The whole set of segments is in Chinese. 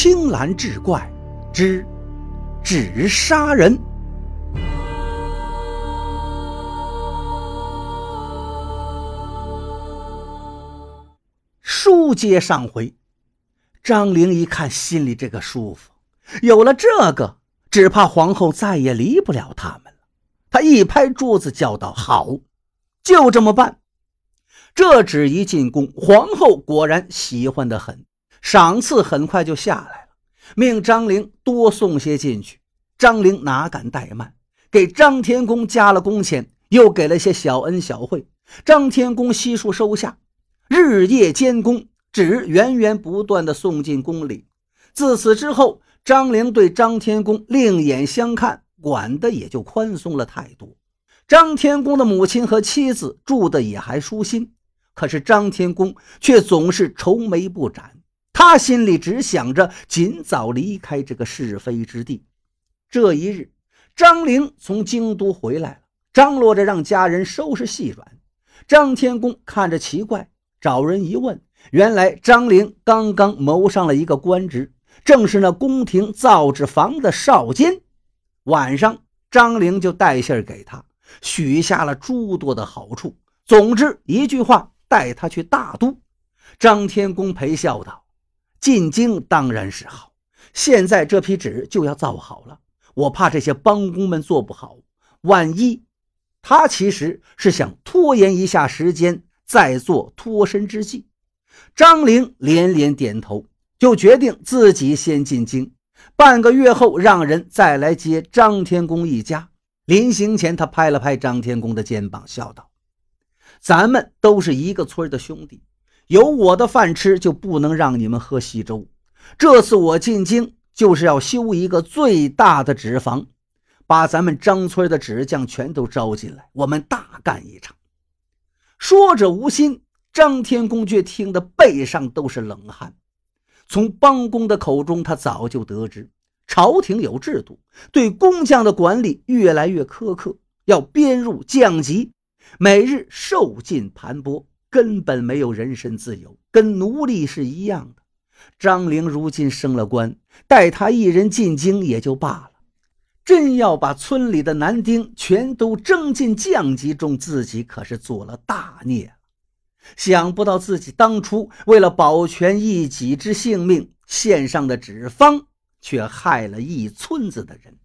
青蓝志怪之纸杀人。书接上回，张玲一看，心里这个舒服，有了这个，只怕皇后再也离不了他们了。他一拍桌子，叫道：“好，就这么办。”这纸一进宫，皇后果然喜欢的很，赏赐很快就下来了，命张陵多送些进去。张陵哪敢怠慢，给张天公加了工钱，又给了些小恩小惠。张天公悉数收下，日夜监工，纸源源不断的送进宫里。自此之后，张陵对张天公另眼相看，管的也就宽松了太多。张天公的母亲和妻子住的也还舒心。可是张天公却总是愁眉不展，他心里只想着尽早离开这个是非之地。这一日，张玲从京都回来了，张罗着让家人收拾细软。张天公看着奇怪，找人一问，原来张玲刚刚谋上了一个官职，正是那宫廷造纸坊的少监。晚上，张玲就带信给他，许下了诸多的好处。总之一句话。带他去大都，张天公陪笑道：“进京当然是好，现在这批纸就要造好了，我怕这些帮工们做不好，万一……他其实是想拖延一下时间，再做脱身之计。”张玲连连点头，就决定自己先进京，半个月后让人再来接张天公一家。临行前，他拍了拍张天公的肩膀，笑道。咱们都是一个村的兄弟，有我的饭吃，就不能让你们喝稀粥。这次我进京，就是要修一个最大的纸坊，把咱们张村的纸匠全都招进来，我们大干一场。说者无心，张天公却听得背上都是冷汗。从帮工的口中，他早就得知，朝廷有制度，对工匠的管理越来越苛刻，要编入降级。每日受尽盘剥，根本没有人身自由，跟奴隶是一样的。张玲如今升了官，带他一人进京也就罢了，真要把村里的男丁全都征进降级中，自己可是做了大孽了。想不到自己当初为了保全一己之性命，献上的纸坊，却害了一村子的人。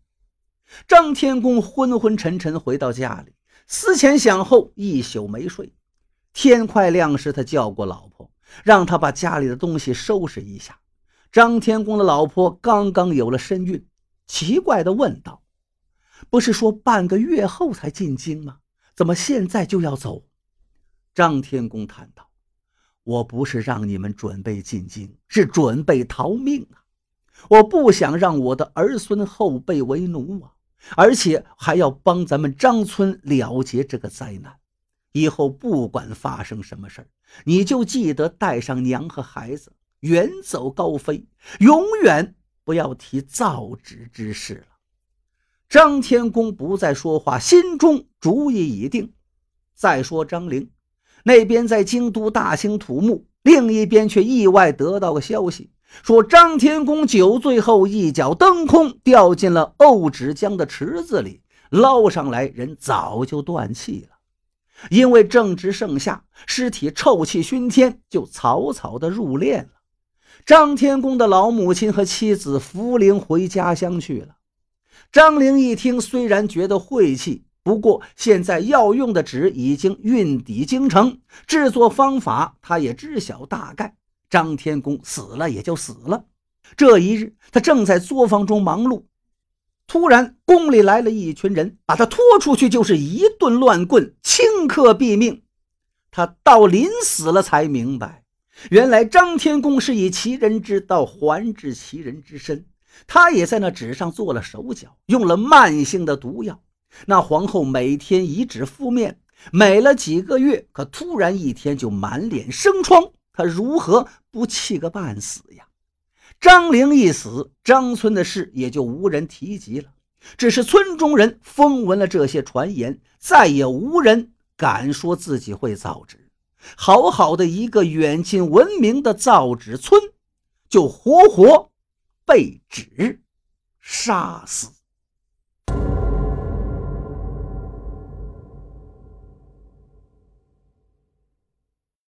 张天公昏昏沉沉回到家里。思前想后，一宿没睡。天快亮时，他叫过老婆，让他把家里的东西收拾一下。张天公的老婆刚刚有了身孕，奇怪地问道：“不是说半个月后才进京吗？怎么现在就要走？”张天公叹道：“我不是让你们准备进京，是准备逃命啊！我不想让我的儿孙后辈为奴啊！”而且还要帮咱们张村了结这个灾难，以后不管发生什么事儿，你就记得带上娘和孩子，远走高飞，永远不要提造纸之事了。张天公不再说话，心中主意已定。再说张陵那边在京都大兴土木，另一边却意外得到个消息。说张天公酒醉后一脚蹬空，掉进了沤纸江的池子里，捞上来人早就断气了。因为正值盛夏，尸体臭气熏天，就草草的入殓了。张天公的老母亲和妻子扶灵回家乡去了。张陵一听，虽然觉得晦气，不过现在要用的纸已经运抵京城，制作方法他也知晓大概。张天公死了也就死了。这一日，他正在作坊中忙碌，突然宫里来了一群人，把他拖出去就是一顿乱棍，顷刻毙命。他到临死了才明白，原来张天公是以其人之道还治其人之身。他也在那纸上做了手脚，用了慢性的毒药。那皇后每天以纸敷面，美了几个月，可突然一天就满脸生疮。他如何不气个半死呀？张陵一死，张村的事也就无人提及了。只是村中人风闻了这些传言，再也无人敢说自己会造纸。好好的一个远近闻名的造纸村，就活活被纸，杀死。